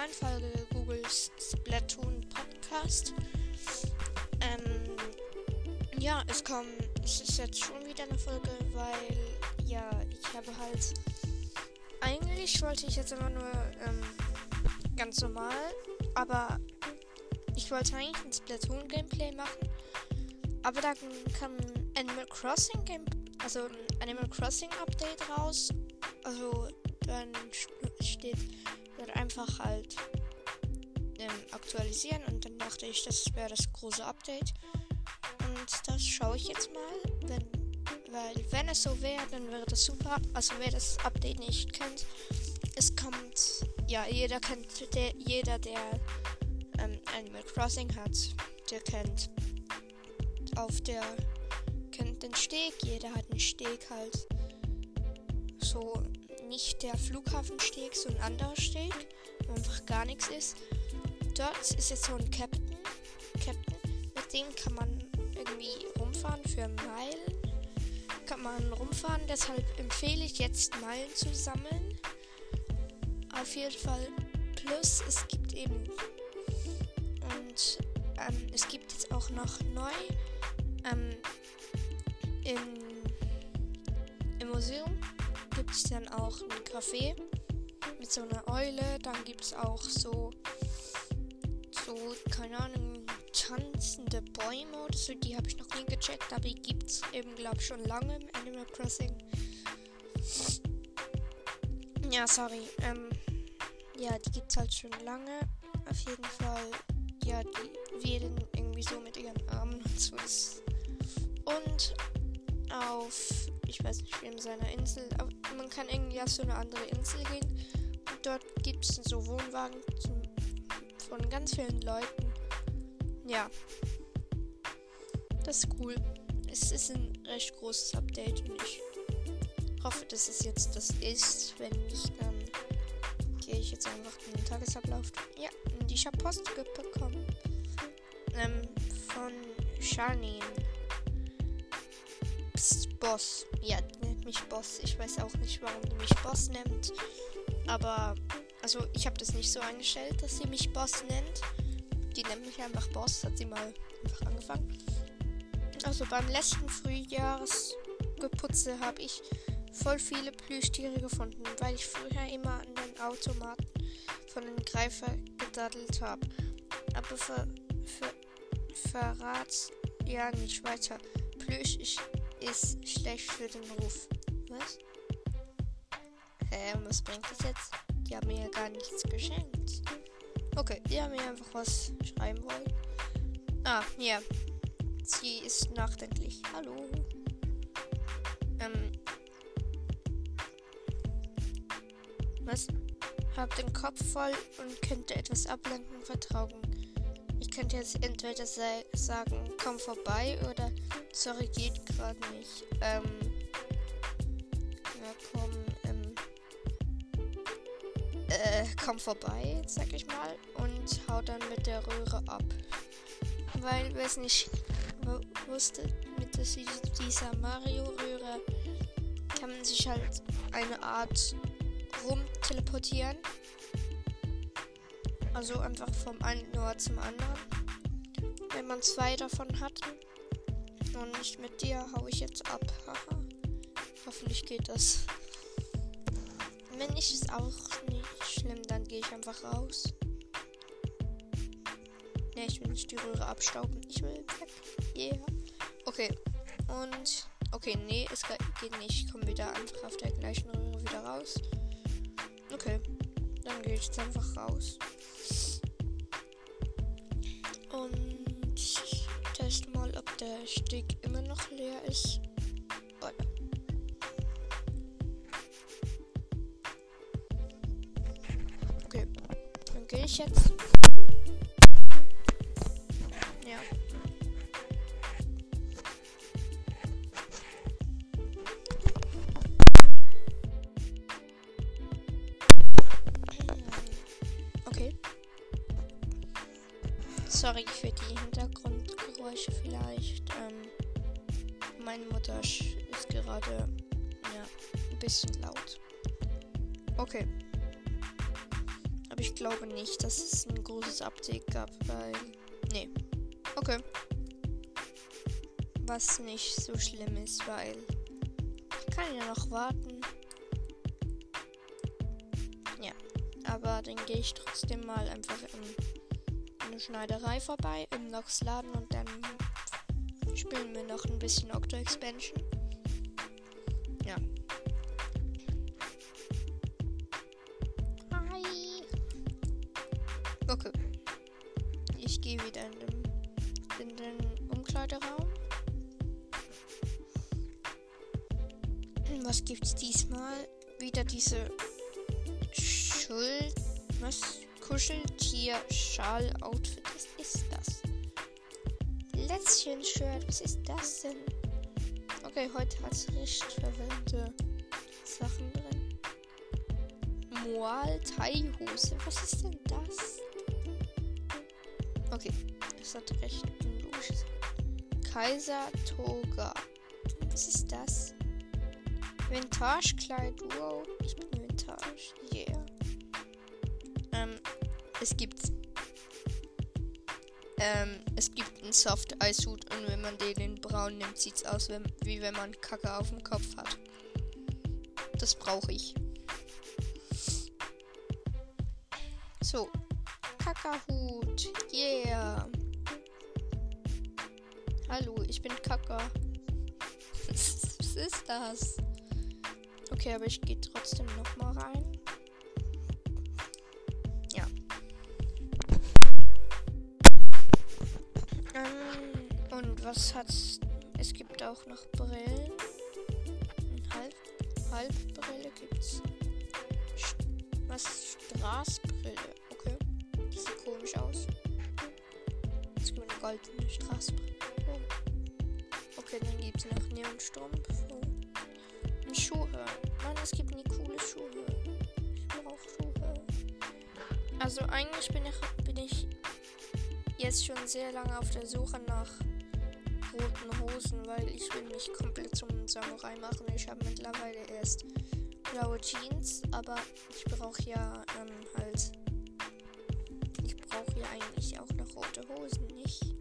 neuen Folge Googles Splatoon Podcast. Ähm, ja, es kommt, es ist jetzt schon wieder eine Folge, weil, ja, ich habe halt, eigentlich wollte ich jetzt immer nur, ähm, ganz normal, aber ich wollte eigentlich ein Splatoon Gameplay machen, aber dann kam Animal Crossing Game, also ein Animal Crossing Update raus, also dann steht einfach halt ähm, aktualisieren und dann dachte ich, das wäre das große Update. Und das schaue ich jetzt mal, wenn, weil wenn es so wäre, dann wäre das super. Also wer das Update nicht kennt, es kommt, ja, jeder kennt, der, jeder, der ähm, Animal Crossing hat, der kennt auf der, kennt den Steg, jeder hat einen Steg halt so nicht der Flughafensteg, so ein anderer Steg, wo einfach gar nichts ist. Dort ist jetzt so ein Captain. Captain. Mit dem kann man irgendwie rumfahren für Meilen. Kann man rumfahren, deshalb empfehle ich jetzt Meilen zu sammeln. Auf jeden Fall. Plus es gibt eben. Und ähm, es gibt jetzt auch noch neu ähm, in, im Museum gibt es dann auch ein Café mit so einer Eule. Dann gibt es auch so, so, keine Ahnung, tanzende Bäume oder so. Die habe ich noch nie gecheckt, aber die gibt es eben, glaube ich, schon lange im Animal Crossing. Ja, sorry. Ähm, ja, die gibt es halt schon lange. Auf jeden Fall, ja, die wählen irgendwie so mit ihren Armen und so. Und auf ich weiß nicht, wie in seiner Insel, aber man kann irgendwie auf so eine andere Insel gehen und dort gibt es so Wohnwagen zum, von ganz vielen Leuten. Ja, das ist cool. Es ist ein recht großes Update und ich hoffe, dass es jetzt das ist. Wenn nicht, dann gehe ich jetzt einfach in den Tagesablauf. Ja, und ich habe Post bekommen. Ähm, von Charlene. Boss. Ja, nennt mich Boss. Ich weiß auch nicht, warum die mich Boss nennt. Aber, also ich habe das nicht so eingestellt, dass sie mich Boss nennt. Die nennt mich einfach Boss, hat sie mal einfach angefangen. Also beim letzten Frühjahrsgeputze habe ich voll viele Plüschtiere gefunden, weil ich früher immer an den Automaten von den Greifer gedaddelt habe. Aber ver, ver, verrat's ja nicht weiter. Plüsch, ich ist schlecht für den Ruf. Was? Hä, was bringt das jetzt? Die haben mir ja gar nichts geschenkt. Okay, die haben mir einfach was schreiben wollen. Ah, ja. Sie ist nachdenklich. Hallo. Ähm. Was? Hab den Kopf voll und könnte etwas ablenken, vertrauen. Ich könnte jetzt entweder sagen, komm vorbei oder sorry, geht gerade nicht. Ähm, ja, komm, ähm, äh, komm vorbei, sag ich mal, und hau dann mit der Röhre ab. Weil, wer es nicht wusste, mit dieser Mario-Röhre kann man sich halt eine Art rumteleportieren. Also einfach vom einen Ort zum anderen. Wenn man zwei davon hat. Und nicht mit dir hau ich jetzt ab. Haha. Hoffentlich geht das. Wenn nicht, ist auch nicht schlimm. Dann gehe ich einfach raus. Ne, ich will nicht die Röhre abstauben. Ich will weg. Yeah. Okay. Und. Okay, nee, es geht nicht. Ich komme wieder einfach auf der gleichen Röhre wieder raus. Okay. Dann gehe ich jetzt einfach raus. Der Steg immer noch leer ist. Oder okay, dann gehe ich jetzt. Ist gerade ja, ein bisschen laut. Okay. Aber ich glaube nicht, dass es ein großes Update gab, weil. Nee. Okay. Was nicht so schlimm ist, weil. Ich kann ja noch warten. Ja. Aber dann gehe ich trotzdem mal einfach in eine Schneiderei vorbei, im Nox Laden und dann spielen wir noch ein bisschen Octo Expansion. Was? Kuscheltier-Schal-Outfit. Was ist das? Lätzchen-Shirt. Was ist das denn? Okay, heute hat es recht verwendete Sachen drin. Moal Thai-Hose. Was ist denn das? Okay, es hat recht logisch. Kaiser Toga. Was ist das? Vintagekleid. Wow, ich bin Vintage. Yeah. Ähm, es gibt's. Ähm, es gibt einen Soft Ice Hut und wenn man den in braun nimmt, sieht's aus wie, wie wenn man Kacke auf dem Kopf hat. Das brauche ich. So. Kackerhut. Yeah. Hallo, ich bin Kacker. Was ist das? Okay, aber ich gehe trotzdem noch mal rein. Was hat's? Es gibt auch noch Brillen. Halb, Halbbrille gibt's. Was? Straßbrille. Okay. Das sieht komisch aus. Es gibt eine goldene Straßbrille. Oh. Okay, dann gibt's noch Neonstrumpf. Oh. Und Schuhe. Mann, es gibt nie coole Schuhe. Ich brauche Schuhe. Also eigentlich bin ich, bin ich jetzt schon sehr lange auf der Suche nach roten Hosen, weil ich will mich komplett zum Samurai machen. Ich habe mittlerweile erst blaue Jeans, aber ich brauche ja ähm, halt. Ich brauche ja eigentlich auch noch rote Hosen, nicht?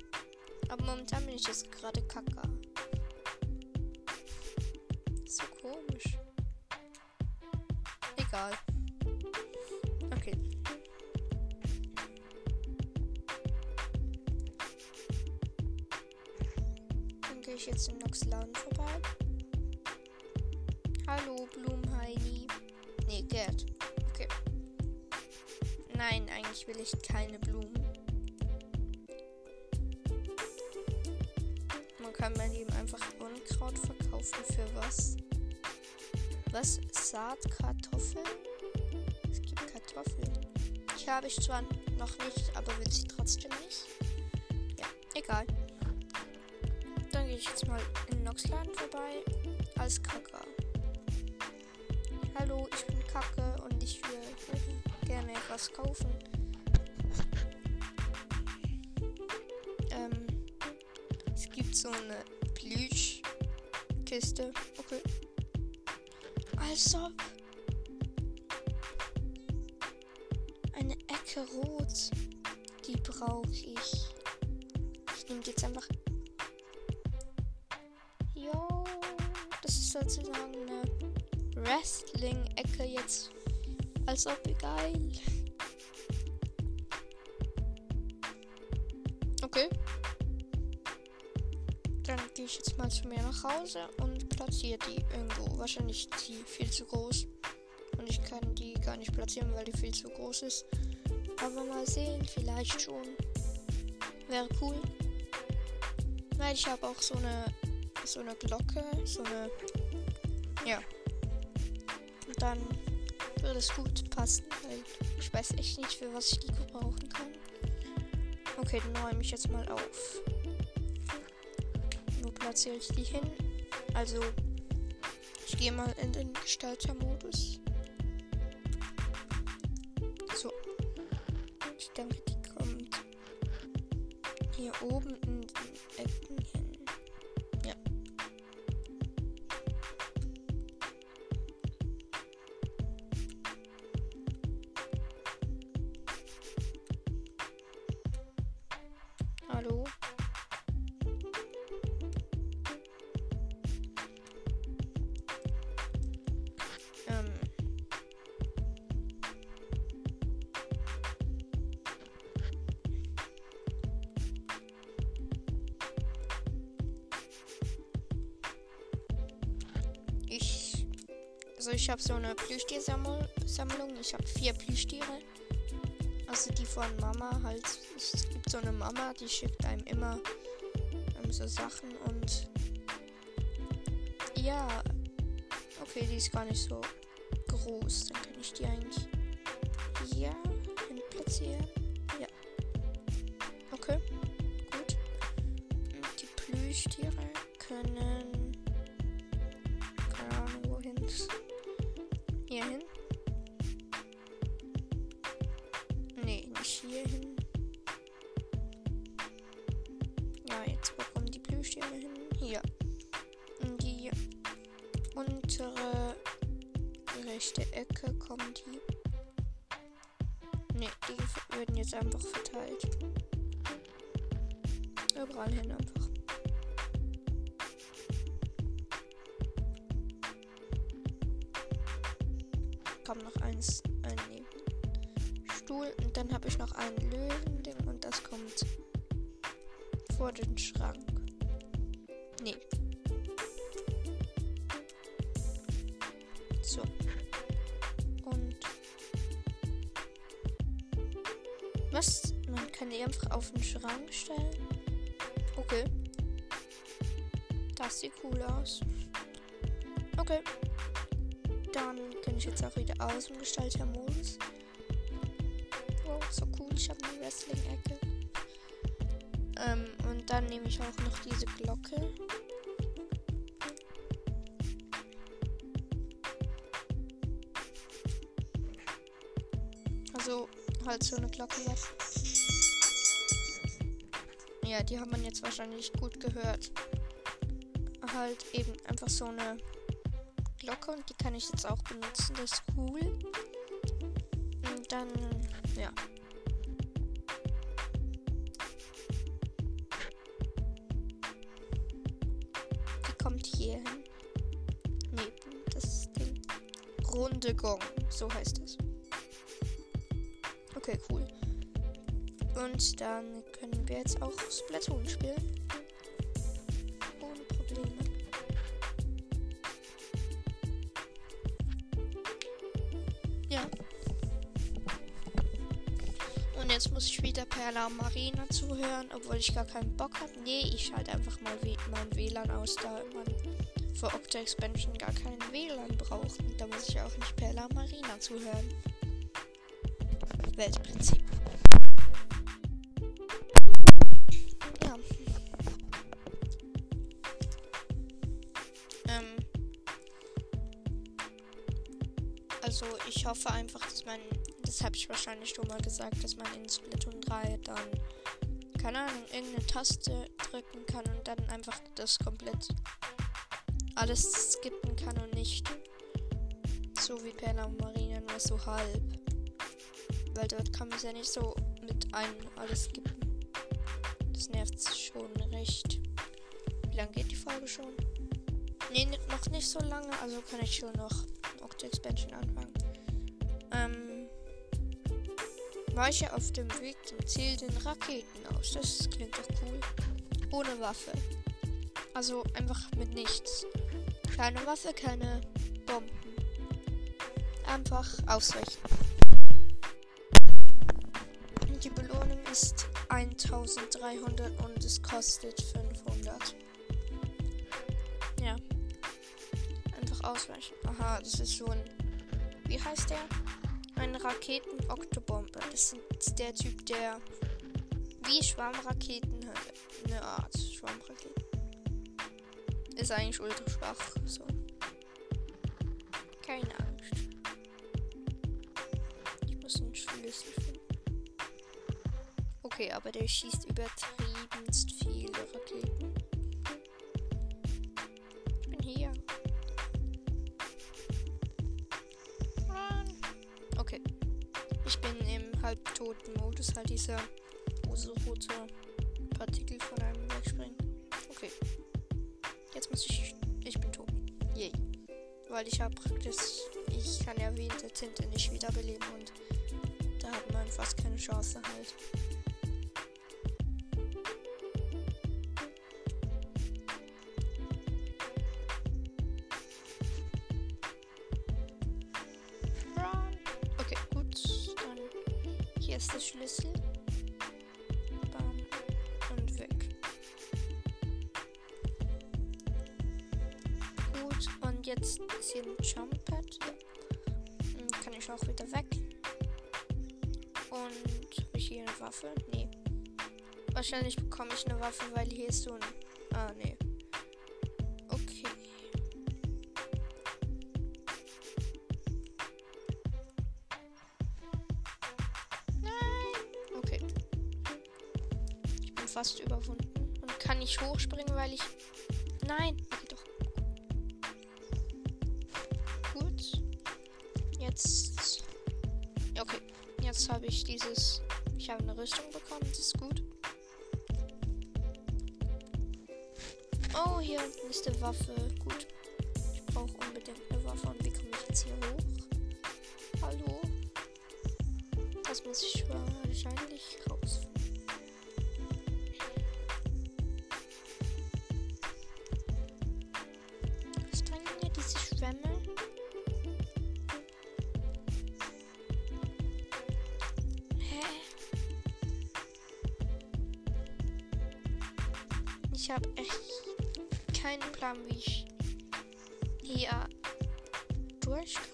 Aber momentan bin ich jetzt gerade kacker. So komisch. Egal. Ich jetzt im Nox vorbei. Hallo, Blumenheini. Nee, Gerd. Okay. Nein, eigentlich will ich keine Blumen. Man kann bei ihm einfach Unkraut verkaufen. Für was? Was? Saatkartoffeln? Es gibt Kartoffeln. Die habe ich zwar noch nicht, aber will sie trotzdem nicht. Ja, egal. Ich jetzt mal in Noxladen vorbei. Als Kacker. Hallo, ich bin Kacke und ich würde gerne etwas kaufen. Ähm, es gibt so eine Plüschkiste. Okay. Als ob. Eine Ecke rot. Die brauche ich. Ich nehme jetzt einfach. Sozusagen eine Wrestling-Ecke jetzt. Als ob geil. Okay. Dann gehe ich jetzt mal zu mir nach Hause und platziere die irgendwo. Wahrscheinlich ist die viel zu groß. Und ich kann die gar nicht platzieren, weil die viel zu groß ist. Aber mal sehen, vielleicht schon. Wäre cool. Weil ich habe auch so eine so eine Glocke, so eine ja. Und dann würde es gut passen, weil ich weiß echt nicht, für was ich die gebrauchen kann. Okay, dann räume ich jetzt mal auf. Wo platziere ich die hin? Also, ich gehe mal in den Gestalter-Modus. Also ich habe so eine Plüschtiersammlung. Ich habe vier Plüschtiere. Also die von Mama halt. Es gibt so eine Mama, die schickt einem immer ähm, so Sachen und ja. Okay, die ist gar nicht so groß. Dann kann ich die eigentlich hier hin platzieren. Ja. Okay. Gut. Und die Plüschtiere jetzt einfach verteilt. Überall hin einfach. Kommt noch eins, ein Stuhl und dann habe ich noch ein Löwending und das kommt vor den Schrank. Einfach auf den Schrank stellen. Okay. Das sieht cool aus. Okay. Dann kann ich jetzt auch wieder aus dem Gestalter-Modus. Wow, so cool. Ich habe eine Wrestling-Ecke. Ähm, und dann nehme ich auch noch diese Glocke. Also halt so eine Glocke was. Die hat man jetzt wahrscheinlich gut gehört. Halt eben einfach so eine Glocke und die kann ich jetzt auch benutzen. Das ist cool. Und dann, ja. Die kommt hier hin. Neben das Ding. Runde Gong, so heißt es. Okay, cool. Und dann können wir jetzt auch Splatoon spielen. Ohne Probleme. Ja. Und jetzt muss ich wieder Perla Marina zuhören, obwohl ich gar keinen Bock habe. Nee, ich schalte einfach mal mein WLAN aus, da man für Octa Expansion gar keinen WLAN braucht. Und da muss ich auch nicht Perla Marina zuhören. Weltprinzip. Ja. Ähm. Also ich hoffe einfach, dass man, das habe ich wahrscheinlich schon mal gesagt, dass man in Splatoon 3 dann, keine Ahnung, irgendeine Taste drücken kann und dann einfach das komplett alles skippen kann und nicht so wie Perla und Marina nur so halb. Weil dort kann man es ja nicht so mit einem alles skippen. Nervt schon recht. Wie lange geht die Folge schon? Ne, noch nicht so lange, also kann ich schon noch Octo Expansion anfangen. Ähm, weiche auf dem Weg zum Ziel den Raketen aus. Das klingt doch cool. Ohne Waffe. Also einfach mit nichts. Keine Waffe, keine Bomben. Einfach ausweichen. Und die Belohnung ist 1300 und es kostet 500. Ja. Einfach ausweichen. Aha, das ist so ein. Wie heißt der? Ein Raketen-Oktobomber. Das ist der Typ, der wie Schwarmraketen hat. Eine Art Schwarmraketen. Ist eigentlich ultra schwach. So. Keine Angst. Ich muss einen Schlüssel. Okay, aber der schießt übertriebenst viele Raketen. Ich bin hier. Okay. Ich bin im halbtoten Modus, halt dieser große rote Partikel von einem wegspringen. Okay. Jetzt muss ich. Ich bin tot. Yay. Weil ich habe praktisch. Ich kann ja wie in der Tinte nicht wiederbeleben und da hat man fast keine Chance halt. Auch wieder weg. Und habe ich hier eine Waffe? Nee. Wahrscheinlich bekomme ich eine Waffe, weil hier ist so ein. Ah, nee. Okay. Nein. Okay. Ich bin fast überwunden. Und kann nicht hochspringen, weil ich. Nein. Ich dieses. Ich habe eine Rüstung bekommen. Das ist gut. Oh, hier ist eine Waffe. Gut. Ich brauche unbedingt eine Waffe. Und wie komme ich jetzt hier hoch? Hallo? Das muss ich wahrscheinlich raus. Was bringen mir diese Schwämme? Ich habe echt keinen Plan, wie ich hier durchkommen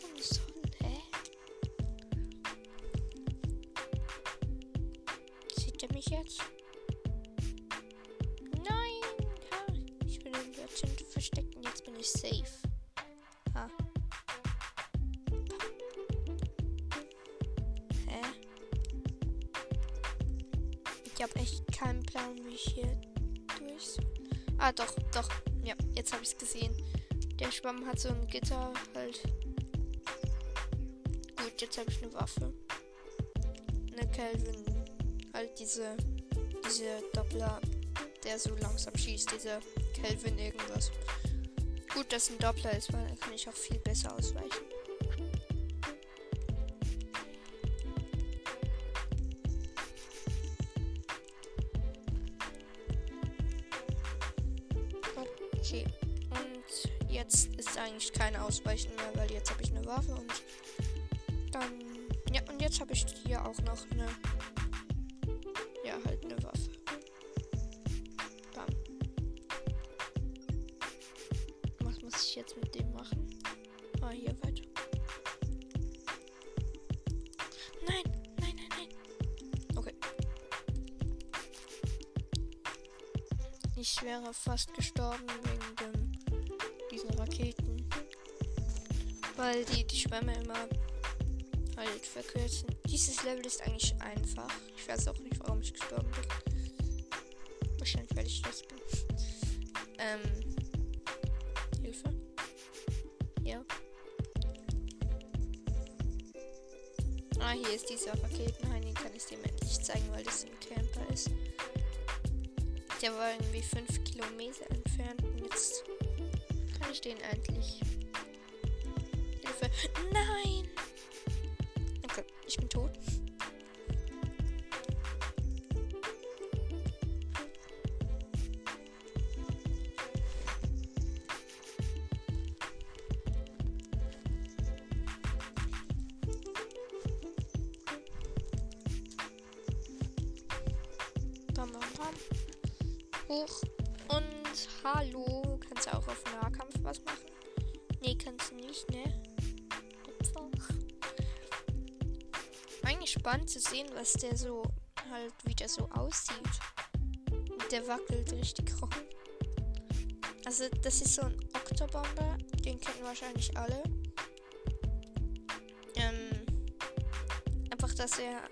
doch. Ja, jetzt habe ich es gesehen. Der Schwamm hat so ein Gitter halt. Gut, jetzt habe ich eine Waffe. Eine Kelvin. Halt diese. Diese Doppler, der so langsam schießt. Dieser Kelvin irgendwas. Gut, dass ein Doppler ist, weil dann kann ich auch viel besser ausweichen. Auch noch eine. Ja, halt eine Waffe. Bam. Was muss ich jetzt mit dem machen? Ah, hier weiter. Nein, nein, nein, nein. Okay. Ich wäre fast gestorben wegen dem, diesen Raketen. Weil die die Schwämme immer halt verkürzen. Dieses Level ist eigentlich einfach. Ich weiß auch nicht, warum ich gestorben bin. Wahrscheinlich, weil ich das bin. ähm. Hilfe. Ja. Ah, hier ist dieser Raketenhain. Den kann ich dem endlich zeigen, weil das ein Camper ist. Der war irgendwie 5 Kilometer entfernt. Und jetzt kann ich den endlich. Hilfe. Nein! Hoch. Und hallo. Kannst du auch auf Nahkampf was machen? Nee, kannst du nicht, ne? Opfer. Eigentlich spannend zu sehen, was der so halt, wie der so aussieht. Der wackelt richtig rum. Also, das ist so ein Oktobomber. Den kennen wahrscheinlich alle. Ähm, einfach, dass er.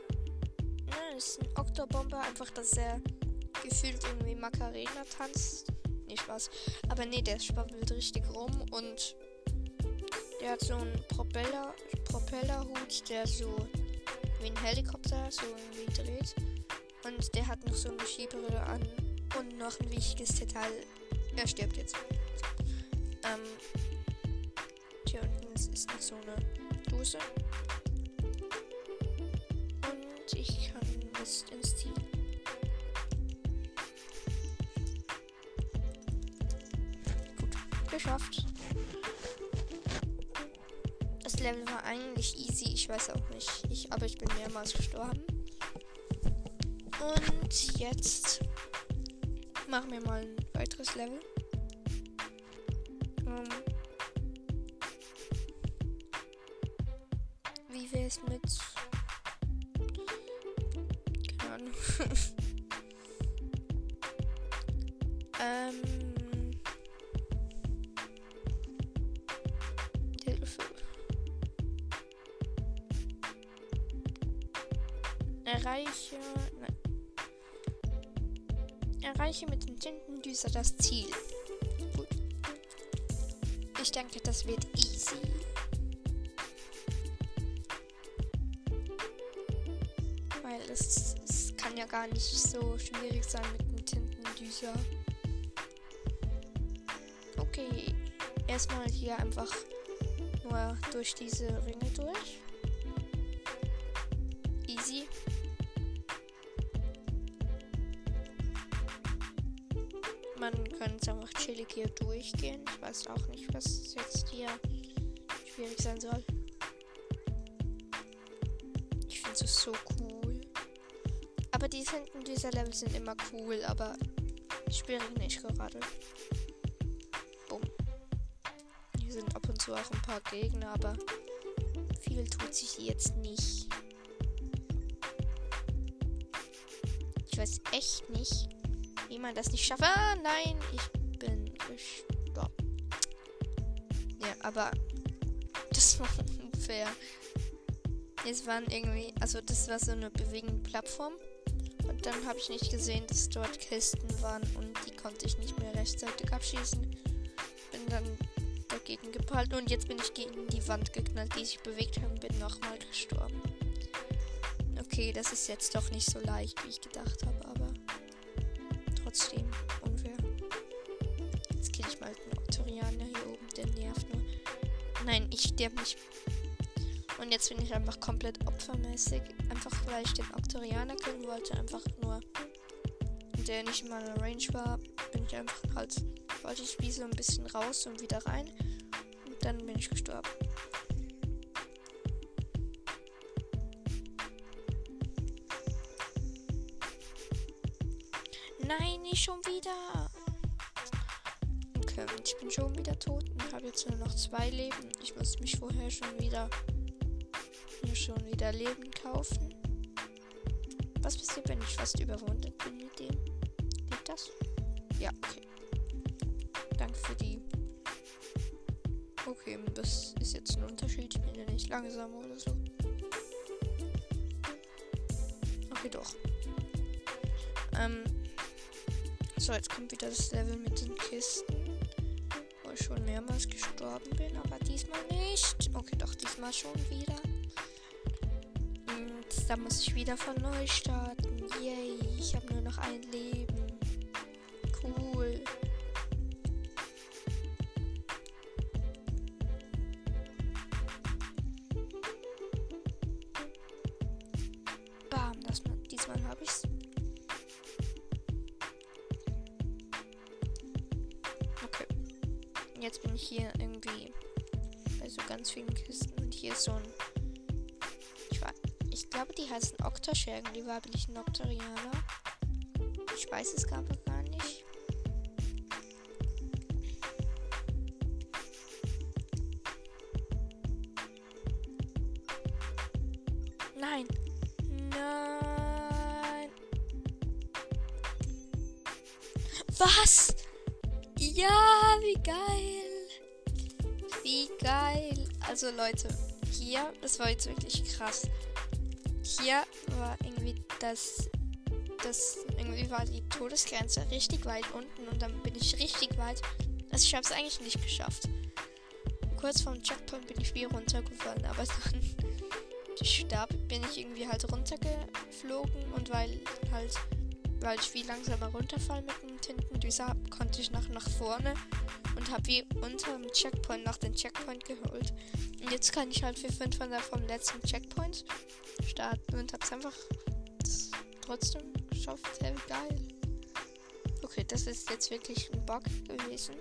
Ne, ist ein Oktobomber. Einfach, dass er gefühlt irgendwie Macarena tanzt. Nee, Spaß. Aber nee, der schwabbelt richtig rum und der hat so einen Propeller, Propellerhut, der so wie ein Helikopter so irgendwie dreht. Und der hat noch so eine Skibrille an. Und noch ein wichtiges Detail. Er stirbt jetzt. Ähm. Hier unten ist noch so eine Dose. Und ich kann jetzt ins Ziel. Geschafft. Das Level war eigentlich easy, ich weiß auch nicht. Ich, aber ich bin mehrmals gestorben. Und jetzt machen wir mal ein weiteres Level. Um, wie wäre es mit. Keine Ahnung. Erreiche. Nein. Erreiche mit dem Tintendüser das Ziel. Gut. Ich denke, das wird easy. Weil es, es kann ja gar nicht so schwierig sein mit dem Tintendüser. Okay. Erstmal hier einfach nur durch diese Ringe durch. Man könnte einfach chillig hier durchgehen. Ich weiß auch nicht, was jetzt hier schwierig sein soll. Ich finde es so cool. Aber die hinten dieser Level sind immer cool, aber schwierig nicht gerade. Bumm. Hier sind ab und zu auch ein paar Gegner, aber viel tut sich jetzt nicht. Ich weiß echt nicht, wie man das nicht schafft. Ah, nein, ich bin gestorben. Ja, aber das war unfair. Es waren irgendwie, also das war so eine bewegende Plattform. Und dann habe ich nicht gesehen, dass dort Kisten waren und die konnte ich nicht mehr rechtzeitig abschießen. Bin dann dagegen gepallt und jetzt bin ich gegen die Wand geknallt, die sich bewegt hat und bin nochmal gestorben. Okay, das ist jetzt doch nicht so leicht, wie ich gedacht habe, Sterbe nicht. Und jetzt bin ich einfach komplett opfermäßig. Einfach weil ich den Octorianer killen wollte. Einfach nur. Der nicht in Range war. Bin ich einfach halt. Wollte ich wie so ein bisschen raus und wieder rein. Und dann bin ich gestorben. Nein, nicht schon wieder. Okay, ich bin schon wieder tot habe jetzt nur noch zwei Leben. Ich muss mich vorher schon wieder schon wieder Leben kaufen. Was passiert, wenn ich fast überwunden bin mit dem? Geht das? Ja, okay. Danke für die. Okay, das ist jetzt ein Unterschied. Ich bin ja nicht langsam oder so. Okay, doch. Ähm. So, jetzt kommt wieder das Level mit den Kisten. Ich schon mehrmals gestorben bin, aber diesmal nicht. Okay, doch, diesmal schon wieder. Und da muss ich wieder von neu starten. Yay, ich habe nur noch ein Leben. Cool. Bam, das, diesmal habe ich's. Jetzt bin ich hier irgendwie bei so ganz vielen Kisten und hier ist so ein. Ich, war, ich glaube, die heißen Oktaschergen, die weiblichen Oktorianer. Ich Also Leute, hier, das war jetzt wirklich krass. Hier war irgendwie das, das, irgendwie war die Todesgrenze richtig weit unten und dann bin ich richtig weit. Also ich habe es eigentlich nicht geschafft. Kurz vorm Checkpoint bin ich wieder runtergefallen, aber dann starb, bin ich irgendwie halt runtergeflogen und weil halt, weil ich viel langsamer runterfall mit dem Tintendüser, konnte ich nach, nach vorne und habe wie unter dem Checkpoint nach dem Checkpoint geholt. Und jetzt kann ich halt für 500 vom letzten Checkpoint starten und hab's einfach trotzdem geschafft. Sehr geil. Okay, das ist jetzt wirklich ein Bug gewesen.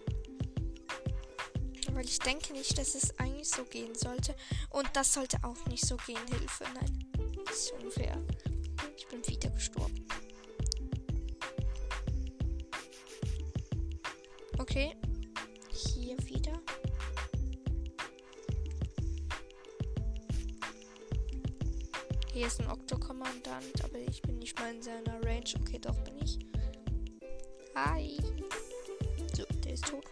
Weil ich denke nicht, dass es eigentlich so gehen sollte. Und das sollte auch nicht so gehen. Hilfe, nein. Das ist unfair. Ich bin wieder gestorben. Hier ist ein Oktokommandant, aber ich bin nicht mal in seiner Range. Okay, doch bin ich. Hi. So, der ist tot.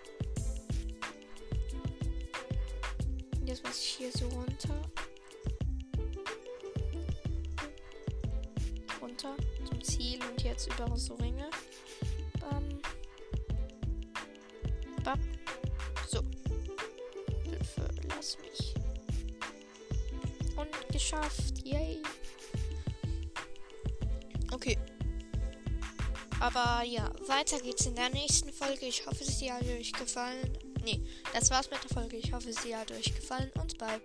Jetzt muss ich hier so runter. Runter zum Ziel und jetzt über so Ringe. Bam. Bam. So. Hilfe, lass mich. Und geschafft. Yay. Okay. Aber ja, weiter geht's in der nächsten Folge. Ich hoffe, sie hat euch gefallen. Nee, das war's mit der Folge. Ich hoffe, sie hat euch gefallen und bye.